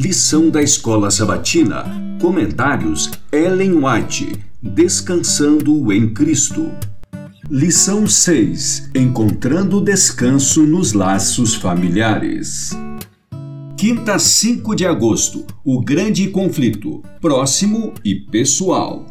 Lição da Escola Sabatina. Comentários Ellen White. Descansando em Cristo. Lição 6. Encontrando descanso nos laços familiares. Quinta, 5 de agosto. O grande conflito. Próximo e pessoal.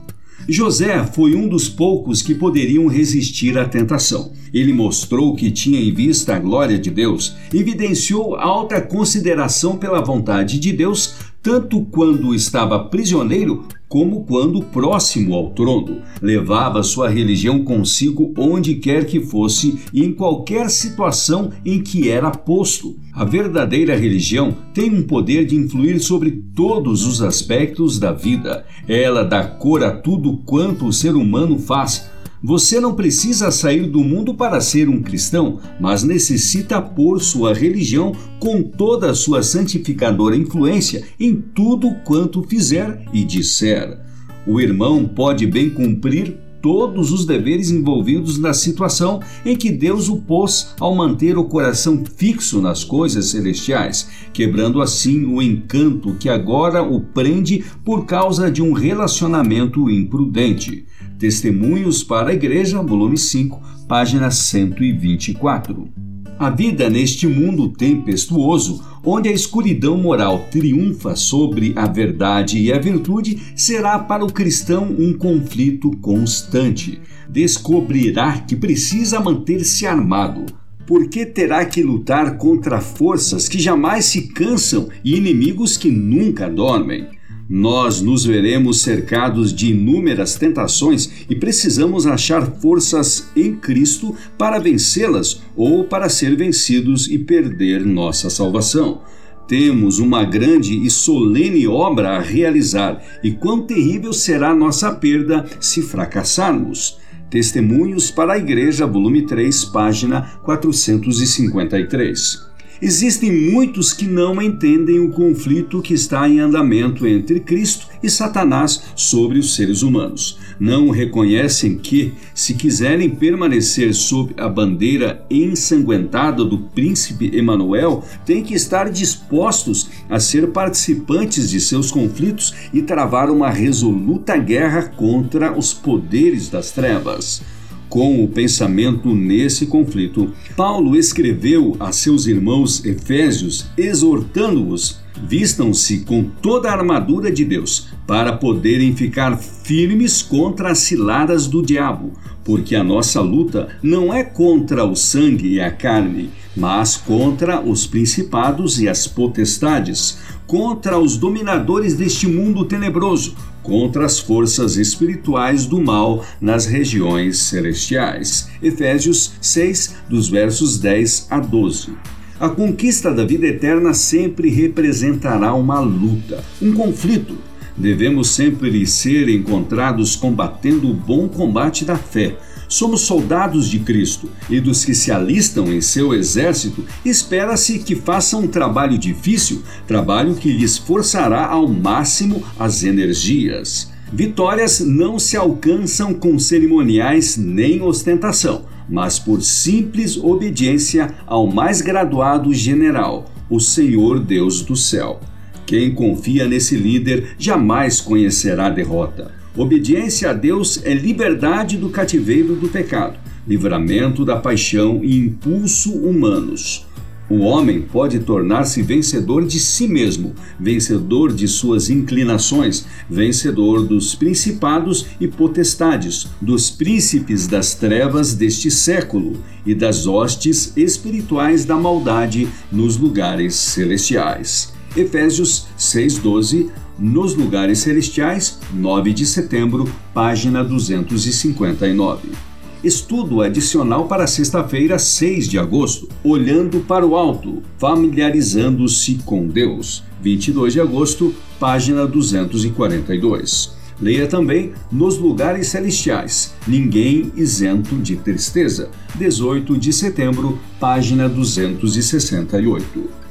José foi um dos poucos que poderiam resistir à tentação. Ele mostrou que tinha em vista a glória de Deus, evidenciou alta consideração pela vontade de Deus, tanto quando estava prisioneiro como quando próximo ao trono. Levava sua religião consigo onde quer que fosse e em qualquer situação em que era posto. A verdadeira religião tem um poder de influir sobre todos os aspectos da vida. Ela dá cor a tudo quanto o ser humano faz você não precisa sair do mundo para ser um cristão, mas necessita pôr sua religião com toda a sua santificadora influência em tudo quanto fizer e disser. O irmão pode bem cumprir todos os deveres envolvidos na situação em que Deus o pôs ao manter o coração fixo nas coisas celestiais, quebrando assim o encanto que agora o prende por causa de um relacionamento imprudente. Testemunhos para a Igreja, volume 5, página 124. A vida neste mundo tempestuoso, onde a escuridão moral triunfa sobre a verdade e a virtude, será para o cristão um conflito constante. Descobrirá que precisa manter-se armado, porque terá que lutar contra forças que jamais se cansam e inimigos que nunca dormem nós nos veremos cercados de inúmeras tentações e precisamos achar forças em Cristo para vencê-las ou para ser vencidos e perder nossa salvação. Temos uma grande e solene obra a realizar, e quão terrível será nossa perda se fracassarmos. Testemunhos para a Igreja, volume 3, página 453. Existem muitos que não entendem o conflito que está em andamento entre Cristo e Satanás sobre os seres humanos. Não reconhecem que, se quiserem permanecer sob a bandeira ensanguentada do príncipe Emanuel, têm que estar dispostos a ser participantes de seus conflitos e travar uma resoluta guerra contra os poderes das trevas com o pensamento nesse conflito, Paulo escreveu a seus irmãos efésios, exortando-os: vistam-se com toda a armadura de Deus, para poderem ficar firmes contra as ciladas do diabo, porque a nossa luta não é contra o sangue e a carne, mas contra os principados e as potestades, contra os dominadores deste mundo tenebroso, contra as forças espirituais do mal nas regiões celestiais. Efésios 6, dos versos 10 a 12. A conquista da vida eterna sempre representará uma luta, um conflito. Devemos sempre ser encontrados combatendo o bom combate da fé, Somos soldados de Cristo e dos que se alistam em seu exército, espera-se que façam um trabalho difícil, trabalho que lhes forçará ao máximo as energias. Vitórias não se alcançam com cerimoniais nem ostentação, mas por simples obediência ao mais graduado general, o Senhor Deus do céu. Quem confia nesse líder jamais conhecerá derrota. Obediência a Deus é liberdade do cativeiro do pecado, livramento da paixão e impulso humanos. O homem pode tornar-se vencedor de si mesmo, vencedor de suas inclinações, vencedor dos principados e potestades, dos príncipes das trevas deste século e das hostes espirituais da maldade nos lugares celestiais. Efésios 6:12 nos Lugares Celestiais, 9 de setembro, página 259. Estudo adicional para sexta-feira, 6 de agosto. Olhando para o alto, familiarizando-se com Deus. 22 de agosto, página 242. Leia também Nos Lugares Celestiais, Ninguém Isento de Tristeza, 18 de setembro, página 268.